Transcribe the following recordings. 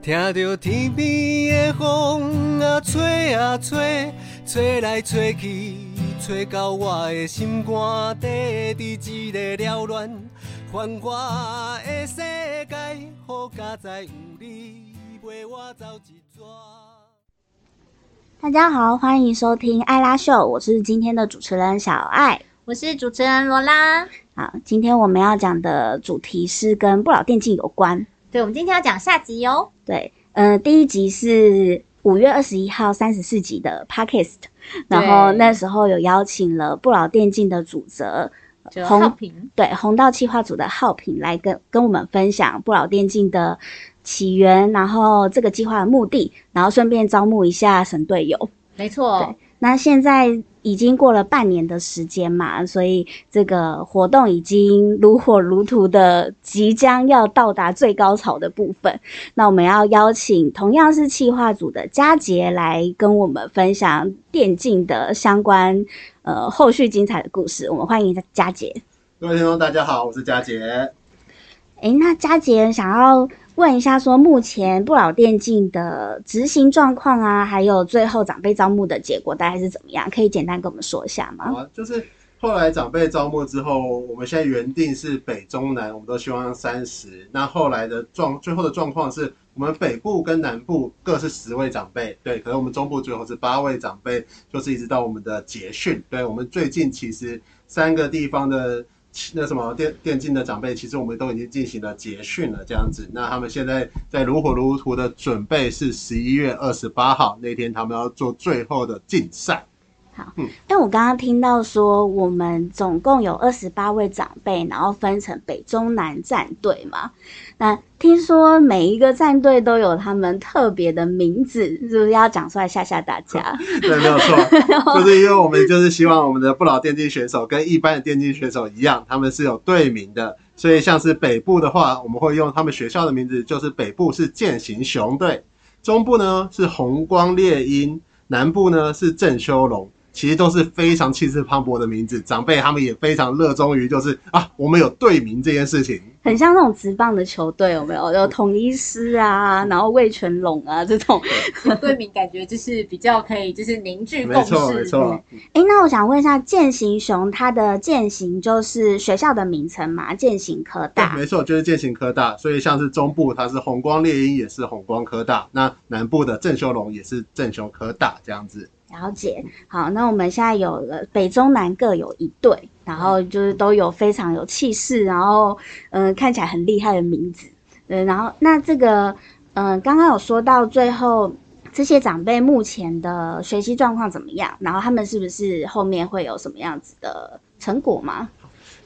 听着天边的风啊吹啊吹，吹来吹去，吹到我的心肝底，伫一个缭乱繁华的世界，好佳哉有你陪我走一逝。大家好，欢迎收听艾拉秀，我是今天的主持人小艾。我是主持人罗拉。好，今天我们要讲的主题是跟不老电竞有关。对，我们今天要讲下集哟。对，呃，第一集是五月二十一号三十四集的 podcast，然后那时候有邀请了不老电竞的主责就浩平，对红道企划组的浩平来跟跟我们分享不老电竞的起源，然后这个计划的目的，然后顺便招募一下神队友。没错。对，那现在。已经过了半年的时间嘛，所以这个活动已经如火如荼的，即将要到达最高潮的部分。那我们要邀请同样是企划组的佳杰来跟我们分享电竞的相关呃后续精彩的故事。我们欢迎佳杰。各位听众，大家好，我是佳杰。哎，那佳杰想要。问一下，说目前不老电竞的执行状况啊，还有最后长辈招募的结果大概是怎么样？可以简单跟我们说一下吗？啊，就是后来长辈招募之后，我们现在原定是北中南，我们都希望三十。那后来的状，最后的状况是我们北部跟南部各是十位长辈，对，可能我们中部最后是八位长辈，就是一直到我们的结训。对我们最近其实三个地方的。那什么电电竞的长辈，其实我们都已经进行了结训了，这样子。那他们现在在如火如荼的准备，是十一月二十八号那天，他们要做最后的竞赛。好，嗯，但我刚刚听到说，我们总共有二十八位长辈，然后分成北中南战队嘛。那听说每一个战队都有他们特别的名字，是不是要讲出来吓吓大家？对，没有错，就是因为我们就是希望我们的不老电竞选手跟一般的电竞选手一样，他们是有队名的。所以像是北部的话，我们会用他们学校的名字，就是北部是剑行熊队，中部呢是红光猎鹰，南部呢是正修龙。其实都是非常气势磅礴的名字，长辈他们也非常热衷于，就是啊，我们有队名这件事情，很像那种直棒的球队，有没有？有统一师啊，然后魏全龙啊这种 队名，感觉就是比较可以，就是凝聚共识。没错，没错。哎，那我想问一下，践行熊它的践行就是学校的名称嘛？践行科大，没错，就是践行科大。所以像是中部它是红光猎鹰，也是红光科大；那南部的郑修龙也是郑修科大，这样子。了解，好，那我们现在有了北中南各有一对，然后就是都有非常有气势，然后嗯看起来很厉害的名字，嗯，然后那这个嗯刚刚有说到最后这些长辈目前的学习状况怎么样？然后他们是不是后面会有什么样子的成果吗？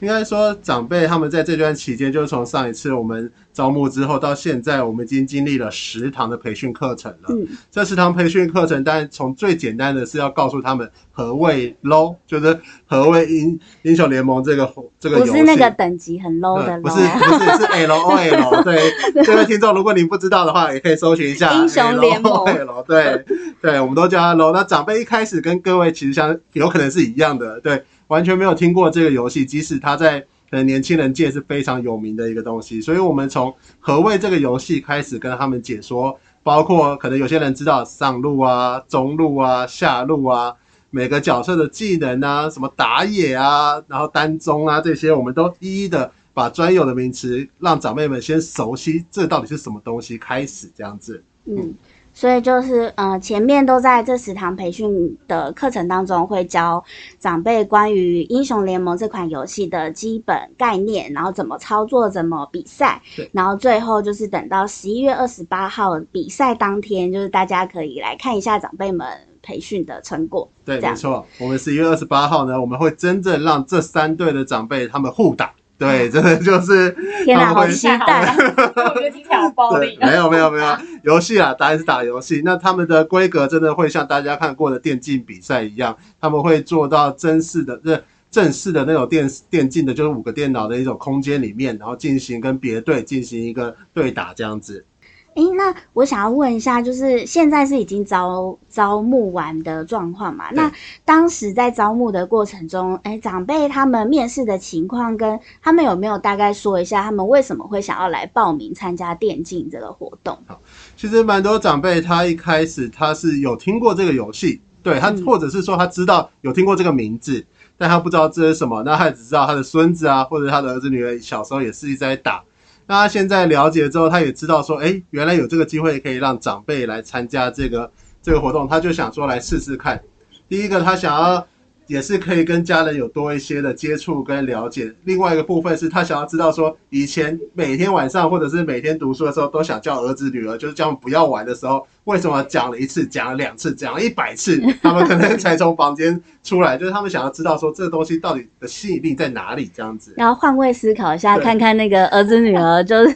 应该说，长辈他们在这段期间，就是从上一次我们招募之后到现在，我们已经经历了十堂的培训课程了。嗯，这十堂培训课程，但从最简单的是要告诉他们何谓 low，就是何谓英英雄联盟这个这个游戏。不是那个等级很 low 的，不是不是是 L O L。对，这位听众，如果您不知道的话，也可以搜寻一下英雄联盟。对对，我们都叫他 low。那长辈一开始跟各位其实相有可能是一样的，对。完全没有听过这个游戏，即使它在可能年轻人界是非常有名的一个东西。所以，我们从何谓这个游戏开始跟他们解说，包括可能有些人知道上路啊、中路啊、下路啊，每个角色的技能啊，什么打野啊，然后单中啊这些，我们都一一的把专有的名词让长辈们先熟悉，这到底是什么东西，开始这样子。嗯。所以就是呃，前面都在这十堂培训的课程当中，会教长辈关于英雄联盟这款游戏的基本概念，然后怎么操作，怎么比赛。然后最后就是等到十一月二十八号比赛当天，就是大家可以来看一下长辈们培训的成果。对，没错。我们十一月二十八号呢，我们会真正让这三队的长辈他们互打。对，真的就是天哪，好期待！我觉得听起来好暴力。没有没有没有，游戏啊，当然是打游戏。那他们的规格真的会像大家看过的电竞比赛一样，他们会做到真式的、这正式的那种电电竞的，就是五个电脑的一种空间里面，然后进行跟别队进行一个对打这样子。诶，那我想要问一下，就是现在是已经招招募完的状况嘛？那当时在招募的过程中，诶，长辈他们面试的情况跟他们有没有大概说一下，他们为什么会想要来报名参加电竞这个活动？好其实蛮多长辈他一开始他是有听过这个游戏，对他，或者是说他知道有听过这个名字，但他不知道这是什么，那他只知道他的孙子啊，或者他的儿子女儿小时候也是一直在打。他现在了解之后，他也知道说，哎，原来有这个机会可以让长辈来参加这个这个活动，他就想说来试试看。第一个，他想要也是可以跟家人有多一些的接触跟了解。另外一个部分是他想要知道说，以前每天晚上或者是每天读书的时候，都想叫儿子女儿，就是叫他们不要玩的时候。为什么讲了一次，讲了两次，讲了一百次，他们可能才从房间出来？就是他们想要知道说这个东西到底的吸引力在哪里，这样子。然后换位思考一下，看看那个儿子女儿，就是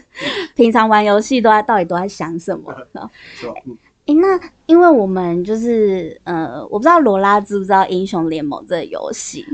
平常玩游戏都在到底都在想什么？是吧？哎，那因为我们就是呃，我不知道罗拉知不知道英雄联盟这个游戏。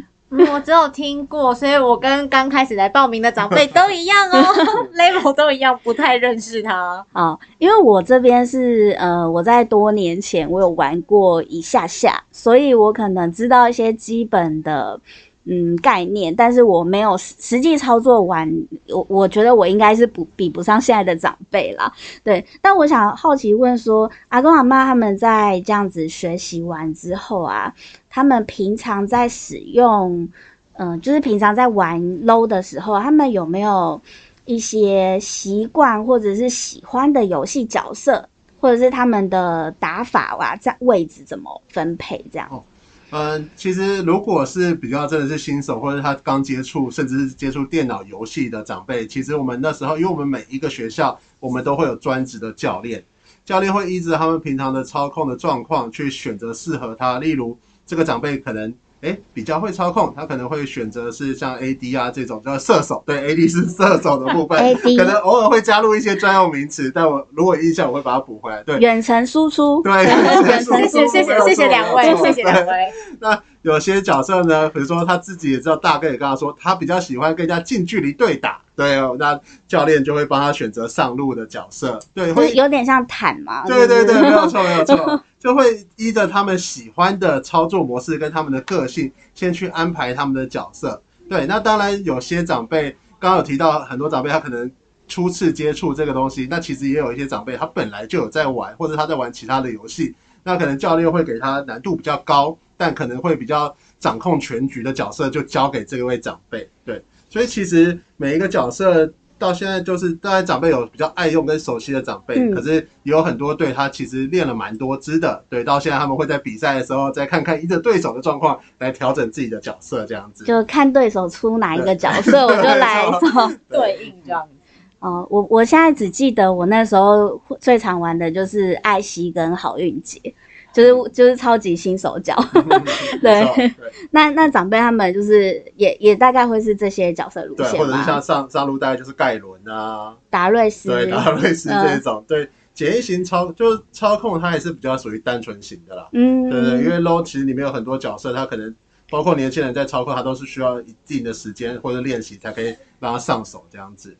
我只有听过，所以我跟刚开始来报名的长辈都一样哦，level 都一样，不太认识他。啊，因为我这边是呃，我在多年前我有玩过一下下，所以我可能知道一些基本的。嗯，概念，但是我没有实际操作完，我我觉得我应该是不比不上现在的长辈啦。对，但我想好奇问说，阿公阿妈他们在这样子学习完之后啊，他们平常在使用，嗯，就是平常在玩 low 的时候，他们有没有一些习惯或者是喜欢的游戏角色，或者是他们的打法哇，在位置怎么分配这样？嗯，其实如果是比较真的是新手，或者他刚接触，甚至是接触电脑游戏的长辈，其实我们那时候，因为我们每一个学校，我们都会有专职的教练，教练会依着他们平常的操控的状况去选择适合他。例如，这个长辈可能。哎，比较会操控，他可能会选择是像 A D 啊这种叫射手，对，A D 是射手的部分，可能偶尔会加入一些专用名词，但我如果印象我会把它补回来。对，远程输出，对，远程输出，谢谢谢谢两位，谢谢两位。那有些角色呢，比如说他自己也知道，大概也跟他说，他比较喜欢跟人家近距离对打，对哦，那教练就会帮他选择上路的角色，对，会有点像坦嘛，对对对，没有 错没有错。就会依着他们喜欢的操作模式跟他们的个性，先去安排他们的角色。对，那当然有些长辈刚刚有提到，很多长辈他可能初次接触这个东西，那其实也有一些长辈他本来就有在玩，或者他在玩其他的游戏，那可能教练会给他难度比较高，但可能会比较掌控全局的角色就交给这位长辈。对，所以其实每一个角色。到现在就是当然长辈有比较爱用跟熟悉的长辈，可是也有很多对他其实练了蛮多支的。对，到现在他们会在比赛的时候再看看一个对手的状况，来调整自己的角色，这样子。就看对手出哪一个角色，我就来做对应这样子。哦，我我现在只记得我那时候最常玩的就是艾希跟好运姐。就是就是超级新手角，对，那那长辈他们就是也也大概会是这些角色路线或者是像上上路大概就是盖伦啊，达瑞斯，对，达瑞斯这种，对，简易型操就是操控，它也是比较属于单纯型的啦，嗯，对对，因为 low 其实里面有很多角色，它可能包括年轻人在操控，它都是需要一定的时间或者练习才可以让他上手这样子。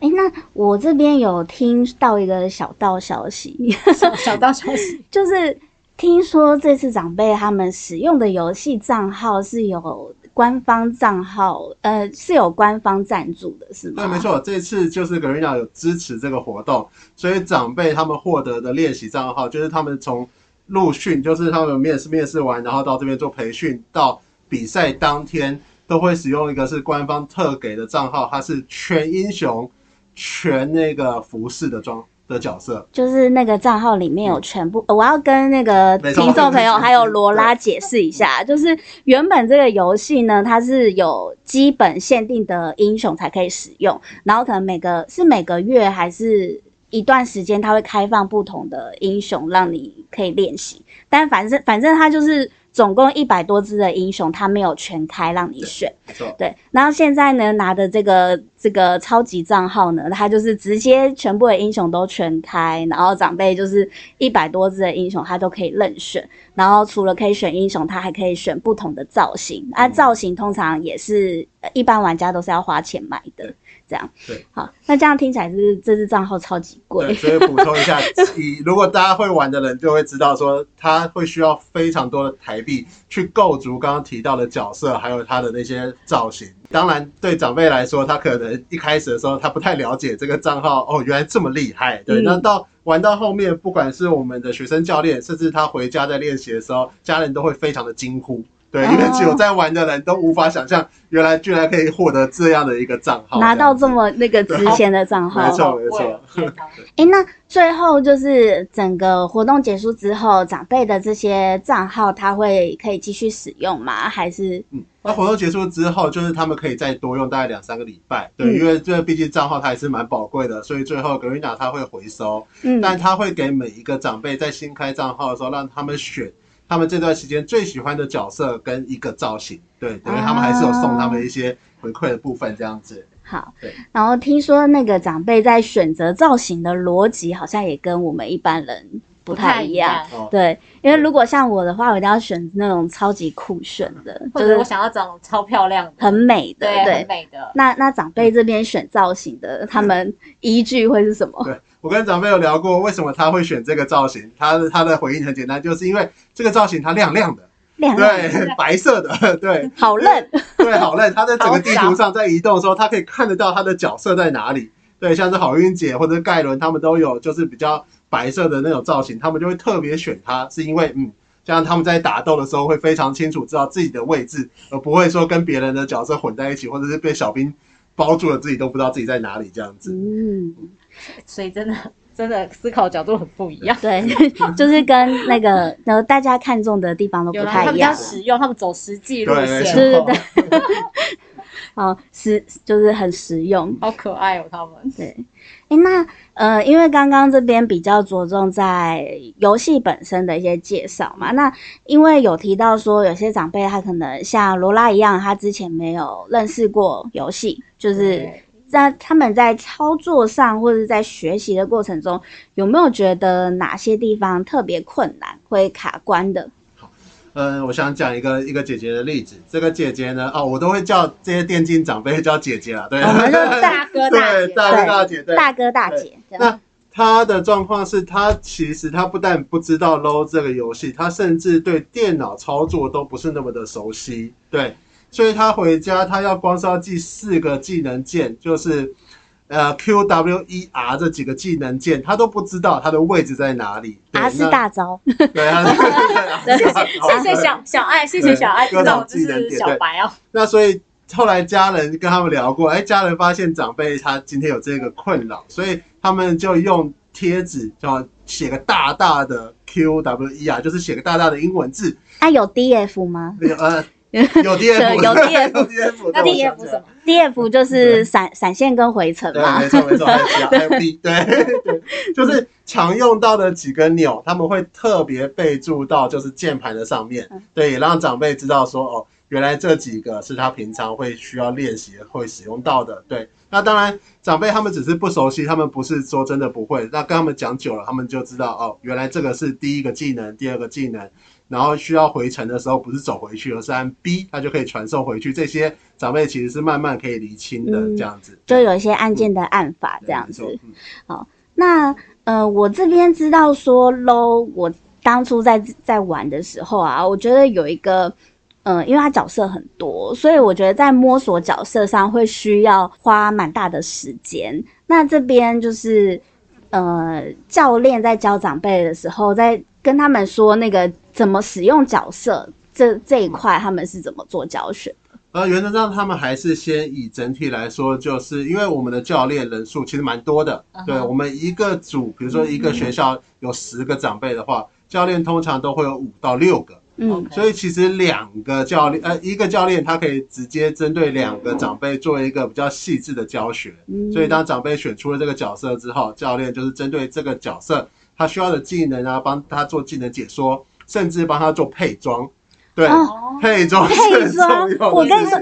哎，那我这边有听到一个小道消息，小道消息就是。听说这次长辈他们使用的游戏账号是有官方账号，呃，是有官方赞助的，是吗？对，没错，这次就是 Garena 有支持这个活动，所以长辈他们获得的练习账号，就是他们从陆训，就是他们面试面试完，然后到这边做培训，到比赛当天都会使用一个是官方特给的账号，它是全英雄、全那个服饰的装。的角色。就是那个账号里面有全部，我要跟那个听众朋友还有罗拉解释一下，就是原本这个游戏呢，它是有基本限定的英雄才可以使用，然后可能每个是每个月还是一段时间，它会开放不同的英雄让你可以练习，但反正反正它就是总共一百多只的英雄，它没有全开让你选，没错，对，然后现在呢拿的这个这个超级账号呢，它就是直接全部的英雄都全开，然后长辈就是一百多只的英雄，它都可以任选。然后除了可以选英雄，它还可以选不同的造型。那造型通常也是呃一般玩家都是要花钱买的，这样。对，好，那这样听起来是这支账号超级贵，。所以补充一下，以如果大家会玩的人就会知道，说他会需要非常多的台币去构筑刚刚提到的角色，还有他的那些造型。当然，对长辈来说，他可能一开始的时候他不太了解这个账号，哦，原来这么厉害。对，嗯那到玩到后面，不管是我们的学生教练，甚至他回家在练习的时候，家人都会非常的惊呼。对，因为只有在玩的人都无法想象，原来居然可以获得这样的一个账号，拿到这么那个值钱的账号。没，错好贵哦天哪诶，那最后就是整个活动结束之后，长辈的这些账号他会可以继续使用吗？还是？嗯，那活动结束之后，就是他们可以再多用大概两三个礼拜，对，嗯。因为这毕竟账号它还是蛮宝贵的，所以最后格瑞娜他会回收，嗯。但他会给每一个长辈在新开账号的时候，让他们选他们这段时间最喜欢的角色跟一个造型，对，等于他们还是有送他们一些回馈的部分这样子。好对？然后听说那个长辈在选择造型的逻辑好像也跟我们一般人不太一样。对，因为如果像我的话，我一定要选那种超级酷炫的，或者我想要长超漂亮的，很美的。对，对很，美的。那那长辈这边选造型的，他们依据会是什么？对我跟长辈有聊过，为什么他会选这个造型，他的他的回应很简单，就是因为这个造型它亮亮的，亮亮，对，白色的，对，好嫩。对，好嫩。他在整个地图上在移动的时候，他可以看得到他的角色在哪里。对，像是好运姐或者是盖伦，他们都有就是比较白色的那种造型，他们就会特别选它，是因为嗯，这样他们在打斗的时候会非常清楚知道自己的位置，而不会说跟别人的角色混在一起，或者是被小兵包住了，自己都不知道自己在哪里这样子。嗯，所以真的真的思考角度很不一样。对，就是跟那个呃大家看中的地方都不有啦，他比较太一样。实用，他们走实际路线，对错。对对，好，实就是很实用。好可爱哦，他们。对，诶，那呃，因为刚刚这边比较着重在游戏本身的一些介绍嘛，那因为有提到说有些长辈他可能像罗拉一样，他之前没有认识过游戏，就是对在他们在操作上或者在学习的过程中，有没有觉得哪些地方特别困难，会卡关的？嗯，我想讲一个一个姐姐的例子。这个姐姐呢，哦，我都会叫这些电竞长辈叫姐姐啦，对，我们就大 哥大对姐，大哥大姐，对，大哥大姐，那她的状况是她其实她不但不知道 LO 这个游戏，她甚至对电脑操作都不是那么的熟悉。对，所以他回家他要光是要记四个技能键，就是呃 Q W E R 这几个技能键，他都不知道他的位置在哪里。对阿斯 大招，对啊，对谢谢谢谢小小爱，谢谢小爱，知各种道这是技能点小白哦。那所以后来家人跟他们聊过，哎，家人发现长辈他今天有这个困扰，所以他们就用贴纸，叫写个大大的 Q W E R，就是写个大大的英文字，啊，有 DF 吗？没有呃 有 D F，有 D F，那 D F 什么？？DF 就是闪闪现跟回程对，嘛没。错没错，对对，就是常用到的几个钮，他们会特别备注到就是键盘的上面嗯，对，也让长辈知道说哦，原来这几个是他平常会需要练习会使用到的，对。那当然，长辈他们只是不熟悉，他们不是说真的不会。那跟他们讲久了，他们就知道哦，原来这个是第一个技能，第二个技能，然后需要回程的时候不是走回去，而是按 B，它就可以传送回去。这些长辈其实是慢慢可以厘清的，嗯这样子。就有一些按键的按法这样子对没。错嗯那呃，我这边知道说 low，我当初在在玩的时候啊，我觉得有一个。嗯，因为它角色很多，所以我觉得在摸索角色上会需要花蛮大的时间。那这边就是，呃，教练在教长辈的时候，在跟他们说那个怎么使用角色这这一块，他们是怎么做教学的？呃，原则上他们还是先以整体来说，就是因为我们的教练人数其实蛮多的，对我们一个组，比如说一个学校有十个长辈的话，教练通常都会有五到六个，嗯所以其实两个教练，呃，一个教练他可以直接针对两个长辈做一个比较细致的教学。嗯所以当长辈选出了这个角色之后，教练就是针对这个角色他需要的技能啊，帮他做技能解说，甚至帮他做配装。对，哦配装配装？重要的我跟你说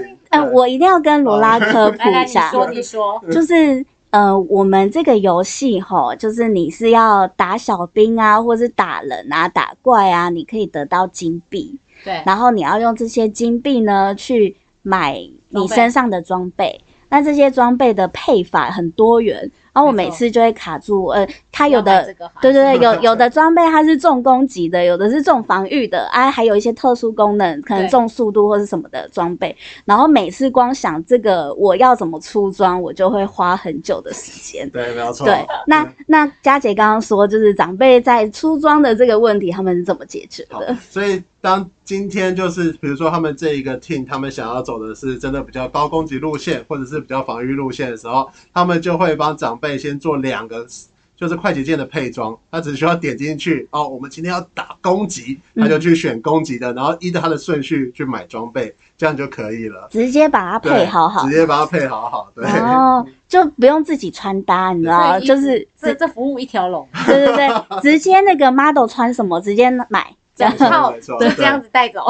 我一定要跟罗拉科普一下，说 你说，就是呃，我们这个游戏吼，就是你是要打小兵啊，或是打人啊、打怪啊，你可以得到金币，对，然后你要用这些金币呢去买你身上的装备。那这些装备的配法很多元，然后我每次就会卡住，呃，它有的对对对，有 有的装备它是重攻击的，有的是重防御的，啊，还有一些特殊功能，可能重速度或是什么的装备。然后每次光想这个我要怎么出装，我就会花很久的时间。对，没有错。对，那那佳姐刚刚说，就是长辈在出装的这个问题，他们是怎么解决的？，所以当今天就是比如说他们这一个 team，他们想要走的是真的比较高攻击路线，或者是比较防御路线的时候，他们就会帮长辈先做两个。就是快捷键的配装，他只需要点进去哦。我们今天要打攻击，他就去选攻击的，然后依着他的顺序去买装备，这样就可以了。直接把它配好好直，接把它配好好。对，哦，就不用自己穿搭，你知道，吗就是这这服务一条龙，对对对，直接那个 model 穿什么直接买，整套 没错就 这样子带走，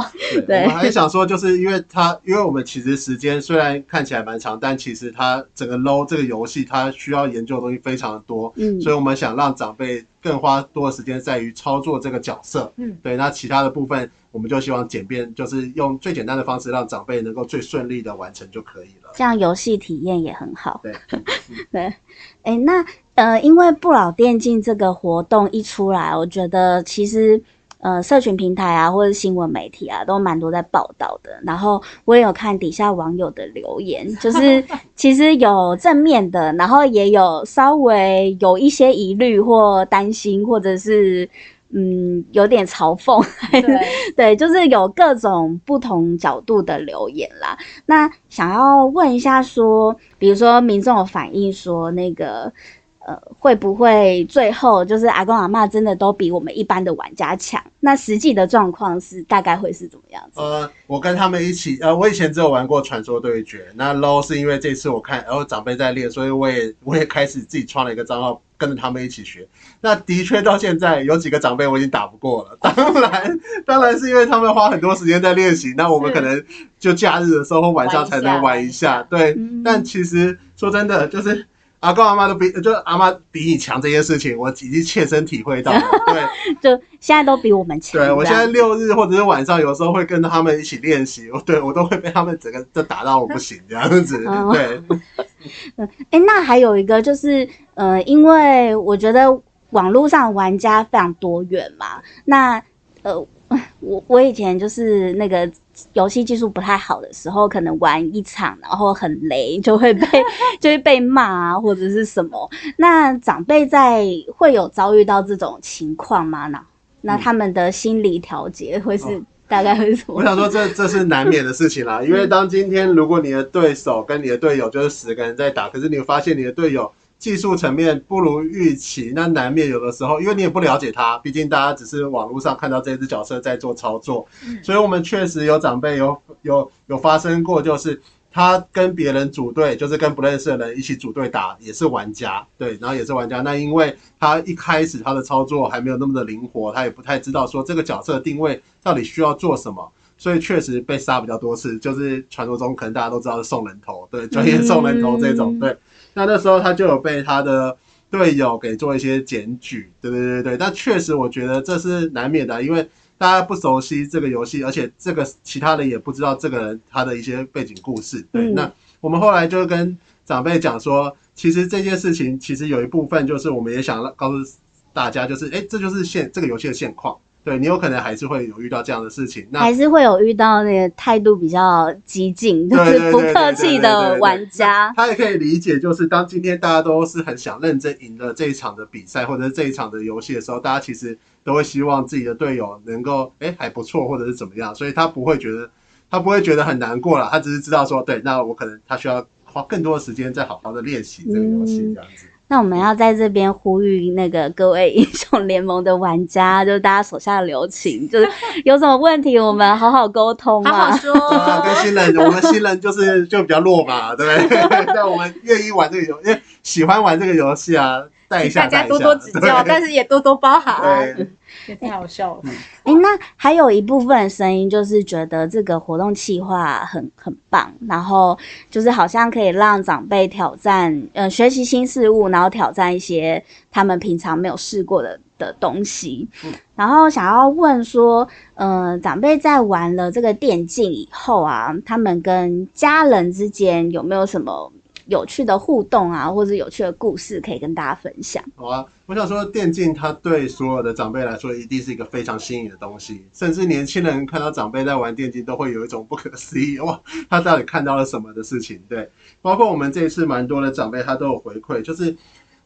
对，我们还想说，就是因为它，因为我们其实时间虽然看起来蛮长，但其实它整个 low 这个游戏，它需要研究的东西非常的多，嗯。所以我们想让长辈更花多的时间在于操作这个角色。嗯，对，那其他的部分我们就希望简便，就是用最简单的方式让长辈能够最顺利的完成就可以了。这样游戏体验也很好。对，对，哎，那呃，因为不老电竞这个活动一出来，我觉得其实呃，社群平台啊，或者新闻媒体啊，都蛮多在报道的。然后我也有看底下网友的留言，就是其实有正面的，然后也有稍微有一些疑虑或担心，或者是。嗯，有点嘲讽，对，对，就是有各种不同角度的留言啦。那想要问一下说，比如说民众有反映说，那个呃，会不会最后就是阿公阿嬷真的都比我们一般的玩家强？那实际的状况是大概会是怎么样子？呃，我跟他们一起，呃，我以前只有玩过传说对决，那 low 是因为这次我看，然后长辈在练，所以我也 我也开始自己创了一个账号，跟着他们一起学。那的确到现在有几个长辈我已经打不过了，当然当然是因为他们花很多时间在练习，那我们可能就假日的时候或晚上才能玩一下，对。嗯但其实说真的，就是。阿公阿妈都比，就是阿妈比你强这件事情，我已经切身体会到了。对，就现在都比我们强。对，我现在六日或者是晚上，有时候会跟他们一起练习，我 对我都会被他们整个都打到我不行这样子。哦对，哎，那还有一个就是，呃，因为我觉得网络上玩家非常多元嘛，那呃，我我以前就是那个游戏技术不太好的时候，可能玩一场然后很雷，就会被 就会被骂啊，或者是什么。那长辈在会有遭遇到这种情况吗？那那他们的心理调节会是、哦大概会是什么？我想说这这是难免的事情啦，因为当今天如果你的对手跟你的队友就是十个人在打，可是你发现你的队友技术层面不如预期，那难免有的时候，因为你也不了解他，毕竟大家只是网络上看到这只角色在做操作，所以我们确实有长辈有有有发生过，就是他跟别人组队，就是跟不认识的人一起组队打，也是玩家，对，然后也是玩家。那因为他一开始他的操作还没有那么的灵活，他也不太知道说这个角色定位到底需要做什么。所以确实被杀比较多次，就是传说中可能大家都知道是送人头，对，专业送人头这种，嗯对。那那时候他就有被他的队友给做一些检举，对对对对。但确实我觉得这是难免的，因为大家不熟悉这个游戏，而且这个其他人也不知道这个人他的一些背景故事。对，嗯那我们后来就跟长辈讲说，其实这件事情其实有一部分就是我们也想告诉大家，就是哎，这就是现这个游戏的现况。对你有可能还是会有遇到这样的事情，那还是会有遇到那个态度比较激进，就是 不客气的玩家。他也可以理解，就是当今天大家都是很想认真赢了这一场的比赛，或者是这一场的游戏的时候，大家其实都会希望自己的队友能够哎还不错，或者是怎么样，所以他不会觉得他不会觉得很难过了，他只是知道说，对，那我可能他需要花更多的时间再好好的练习这个游戏嗯这样子。那我们要在这边呼吁那个各位英雄联盟的玩家，就是大家手下留情，就是有什么问题我们好好沟通嘛。好好说。对啊，跟新人，我们新人就是就比较弱嘛，对不对？但我们愿意玩这个游，因为喜欢玩这个游戏啊，带一下，请大家多多指教，但是也多多包涵。对，也太好笑了。诶，那还有一部分声音就是觉得这个活动企划很很棒，然后就是好像可以让长辈挑战，呃，学习新事物，然后挑战一些他们平常没有试过的的东西。然后想要问说，呃，长辈在玩了这个电竞以后啊，他们跟家人之间有没有什么有趣的互动啊，或者有趣的故事可以跟大家分享？好啊，我想说，电竞它对所有的长辈来说，一定是一个非常新颖的东西，甚至年轻人看到长辈在玩电竞，都会有一种不可思议，哇，他到底看到了什么的事情？对，包括我们这一次蛮多的长辈，他都有回馈，就是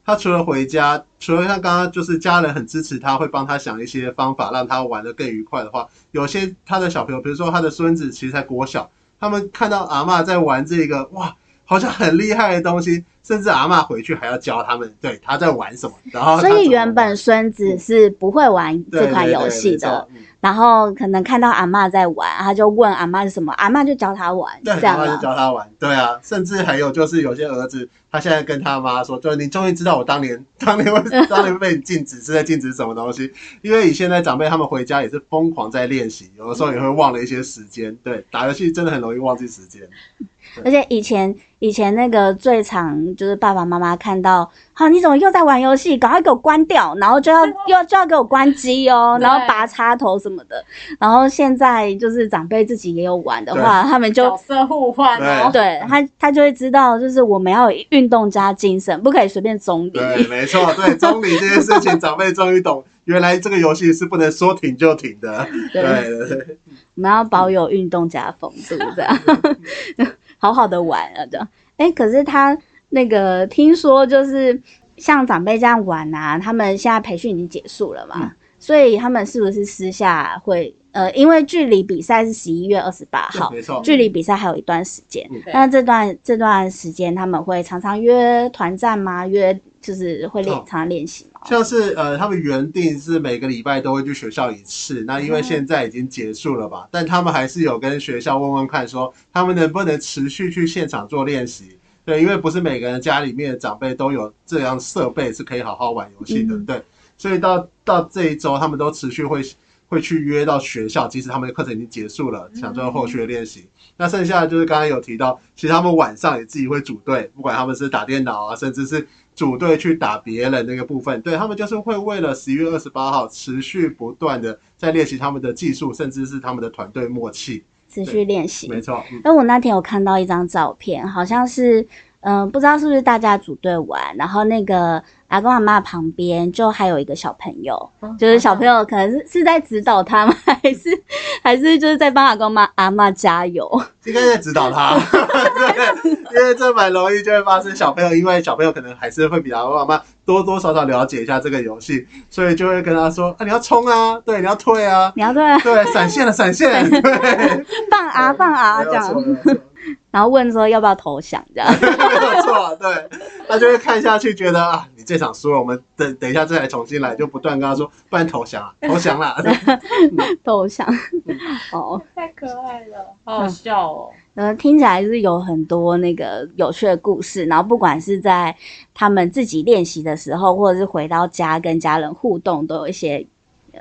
他除了回家，除了像刚刚就是家人很支持他，会帮他想一些方法，让他玩得更愉快的话，有些他的小朋友，比如说他的孙子，其实才国小，他们看到阿嬷在玩这个，哇，好像很厉害的东西，甚至阿嬷回去还要教他们，对他在玩什么，然后所以原本孙子是不会玩这款游戏的，然后可能看到阿嬷在玩，他就问阿嬷是什么，阿嬷就教他玩，对，这样然后就啊。教他玩，对啊，甚至还有就是有些儿子，他现在跟他妈说，就是你终于知道我当年 当年为当年被你禁止是在禁止什么东西，因为以现在长辈他们回家也是疯狂在练习，有的时候也会忘了一些时间，对，打游戏真的很容易忘记时间，而且以前以前那个最常就是爸爸妈妈看到，好、你怎么又在玩游戏？赶快给我关掉，然后就要又就要给我关机哦，然后拔插头什么的。然后现在就是长辈自己也有玩的话，他们就角色互换哦，对他他就会知道，就是我们要有运动加精神，不可以随便中离。对，没错，对，中理这件事情，长辈终于懂，原来这个游戏是不能说停就停的，对对对。我们要保有运动加风度，这样 好好的玩啊，这样。哎，可是他那个听说就是像长辈这样玩啊，他们现在培训已经结束了嘛，嗯所以他们是不是私下会呃，因为距离比赛是十一月二十八号没，错，距离比赛还有一段时间嗯。那这段这段时间他们会常常约团战吗？约就是会练哦常常练习吗？像是呃，他们原定是每个礼拜都会去学校一次，那因为现在已经结束了吧，但他们还是有跟学校问问看，说他们能不能持续去现场做练习。对，因为不是每个人家里面的长辈都有这样设备是可以好好玩游戏的，嗯对，所以到到这一周，他们都持续会会去约到学校，即使他们的课程已经结束了，想做后续的练习。那剩下的就是刚刚有提到，其实他们晚上也自己会组队，不管他们是打电脑啊，甚至是组队去打别人那个部分，对他们就是会为了十一月二十八号持续不断的在练习他们的技术，甚至是他们的团队默契。持续练习。没错，嗯哎，我那天有看到一张照片，好像是，嗯、不知道是不是大家组队玩，然后那个阿公阿妈旁边就还有一个小朋友，就是小朋友可能是是在指导他吗，还是还是就是在帮阿公妈阿妈加油？应该在指导他，对，因为这蛮容易就会发生小朋友，因为小朋友可能还是会比阿公阿妈多多少少了解一下这个游戏，所以就会跟他说啊，你要冲啊，对，你要退啊，你要对对，闪现了，闪现，对，放啊放啊这样。然后问说要不要投降这样。没有错，对，他就会看下去，觉得啊，你这场输了，我们等等一下再来重新来，就不断跟他说，不然投降啊，投降啦。投降。哦，太可爱了，好好笑哦。呃，听起来是有很多那个有趣的故事，然后不管是在他们自己练习的时候，或者是回到家跟家人互动，都有一些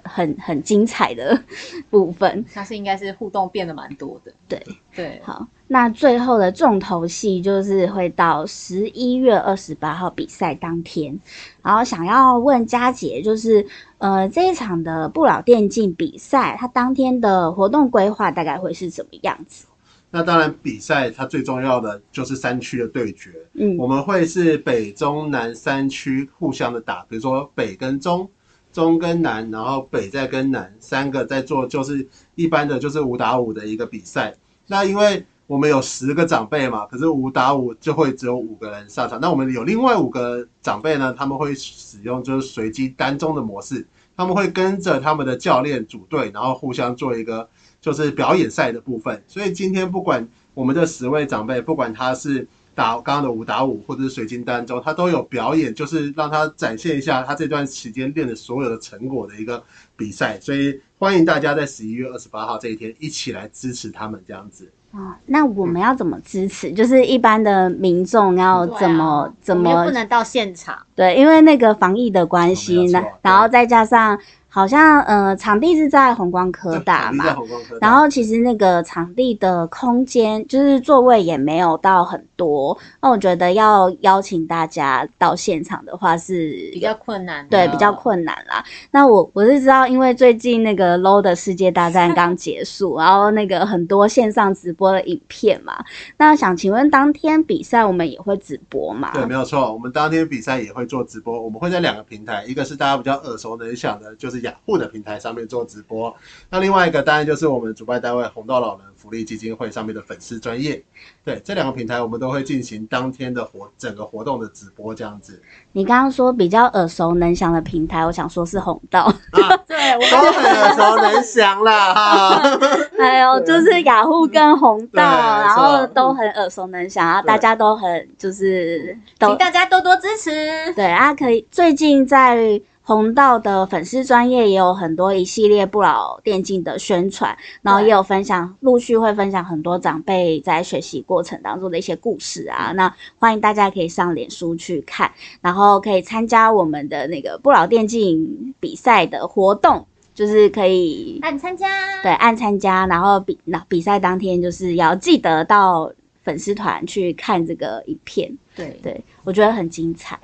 很很精彩的 部分。它是应该是互动变得蛮多的。对对，好，那最后的重头戏就是会到十一月二十八号比赛当天，然后想要问佳姐，就是呃这一场的不老电竞比赛，它当天的活动规划大概会是怎么样子？那当然，比赛它最重要的就是三区的对决，嗯我们会是北中南三区互相的打，比如说北跟中，中跟南，然后北再跟南，三个在做就是一般的就是五打五的一个比赛。那因为我们有十个长辈嘛，可是五打五就会只有五个人上场。那我们有另外五个长辈呢，他们会使用就是随机单中的模式，他们会跟着他们的教练组队，然后互相做一个就是表演赛的部分。所以今天不管我们这十位长辈，不管他是打刚刚的五打五或者是水晶单中，他都有表演，就是让他展现一下他这段时间练的所有的成果的一个比赛。所以欢迎大家在十一月二十八号这一天一起来支持他们这样子。哦，那我们要怎么支持？就是一般的民众要怎么、怎么不能到现场？对，因为那个防疫的关系呢，然后再加上好像呃场地是在红光科大嘛场地在，红光科大然后其实那个场地的空间就是座位也没有到很多，那我觉得要邀请大家到现场的话是比较困难。对比较困难啦。那我我是知道，因为最近那个 LO 的世界大战刚结束，然后那个很多线上直播的影片嘛，那想请问当天比赛我们也会直播吗？对，没有错。我们当天比赛也会做直播，我们会在两个平台，一个是大家比较耳熟能详的，就是雅虎的平台上面做直播。那另外一个当然就是我们主办单位红道老人福利基金会上面的粉丝专业。对，这两个平台我们都会进行当天的活整个活动的直播这样子。你刚刚说比较耳熟能详的平台，我想说是红道，啊，对，我都很耳熟能详啦哈。还有就是雅虎跟红道，然错后都很耳熟能详，然后大家都很就是都请大家多多支持。对啊，可以。最近在红道的粉丝专业也有很多一系列不老电竞的宣传，然后也有分享，陆续会分享很多长辈在学习过程当中的一些故事啊。那欢迎大家可以上脸书去看，然后可以参加我们的那个不老电竞比赛的活动，就是可以按参加。对，按参加，然后比那比赛当天就是要记得到粉丝团去看这个影片，对，对我觉得很精彩，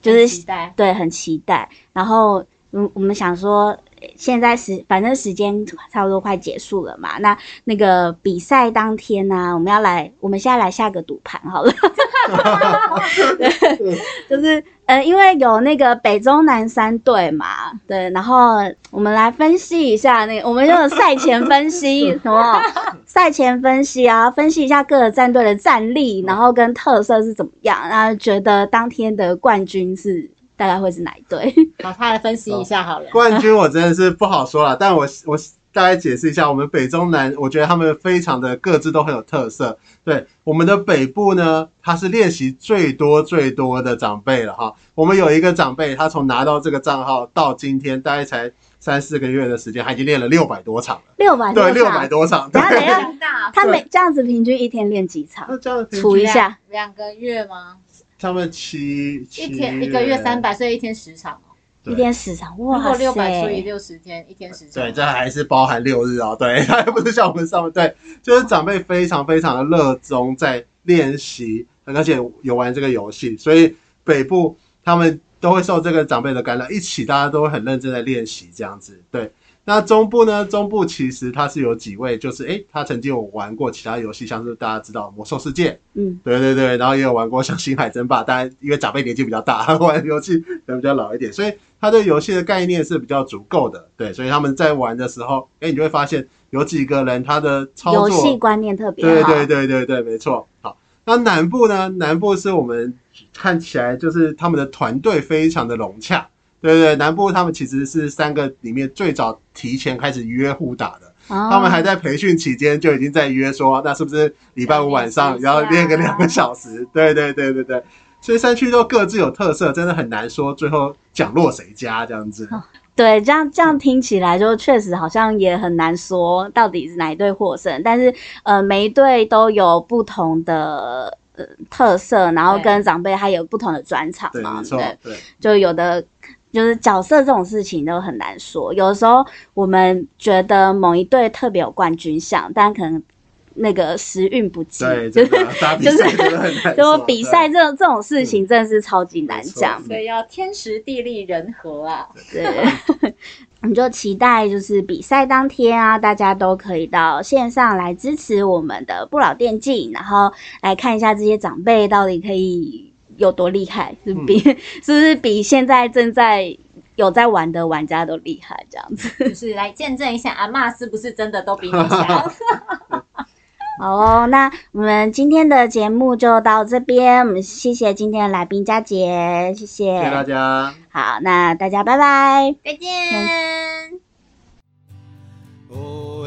就是期待。对，很期待。然后，嗯，我们想说，呃现在时反正时间差不多快结束了嘛，那那个比赛当天呢、我们要来，我们现在来下个赌盘好了。对，就是呃，因为有那个北中南三队嘛，对，然后我们来分析一下那个，我们就有赛前分析什么 赛前分析啊，分析一下各个战队的战力，然后跟特色是怎么样，然后觉得当天的冠军是大概会是哪一队？好，他来分析一下好了。冠军我真的是不好说了，但我我大概解释一下，我们北中南，我觉得他们非常的各自都很有特色。对，我们的北部呢，他是练习最多最多的长辈了哈。我们有一个长辈，他从拿到这个账号到今天，大概才三四个月的时间，他已经练了六百多场了。六百对，六百多场。对等一下等一下 很大，他每这样子平均一天练几场？那这样除一下，两个月吗？他们七一天一个月三，百，所以一天十场哦。一天十场，如哇果六百除以塞！六十天，一天十场。对，这还是包含六日哦。对，它又不是像我们上面对，就是长辈非常非常的热衷在练习，而且有玩这个游戏，所以北部他们都会受这个长辈的感染，一起大家都会很认真的练习这样子。对，那中部呢？中部其实它是有几位，就是诶，他曾经有玩过其他游戏，像是大家知道《魔兽世界》，嗯，对对对，然后也有玩过像《星海争霸》，当然因为长辈年纪比较大，玩游戏可能比较老一点，所以他对游戏的概念是比较足够的。对，所以他们在玩的时候，哎，你就会发现有几个人他的操游戏作，观念特别对好。对对对对，没错。好，那南部呢？南部是我们看起来就是他们的团队非常的融洽。对对对，南部他们其实是三个里面最早提前开始约互打的。哦。他们还在培训期间就已经在约说，那是不是礼拜五晚上也要练个两个小时？对对对对对，所以山区都各自有特色，真的很难说最后奖落谁家这样子。对，这样这样听起来就确实好像也很难说到底是哪一队获胜，但是呃，每一队都有不同的呃特色，然后跟长辈还有不同的专场对，嘛，对，，对。就有的就是角色这种事情都很难说，有的时候我们觉得某一队特别有冠军相，但可能那个时运不济，对，就是真的打比赛真的很难 就说。比赛这种这种事情真的是超级难讲。所以要天时地利人和啊。对，我们就期待就是比赛当天啊，大家都可以到线上来支持我们的不老电竞，然后来看一下这些长辈到底可以有多厉害，是比、是不是比现在正在有在玩的玩家都厉害这样子。就是来见证一下阿妈是不是真的都比你强。好哦，那我们今天的节目就到这边，我们谢谢今天的来宾佳杰，谢谢。谢谢大家。好，那大家拜拜。再见。哦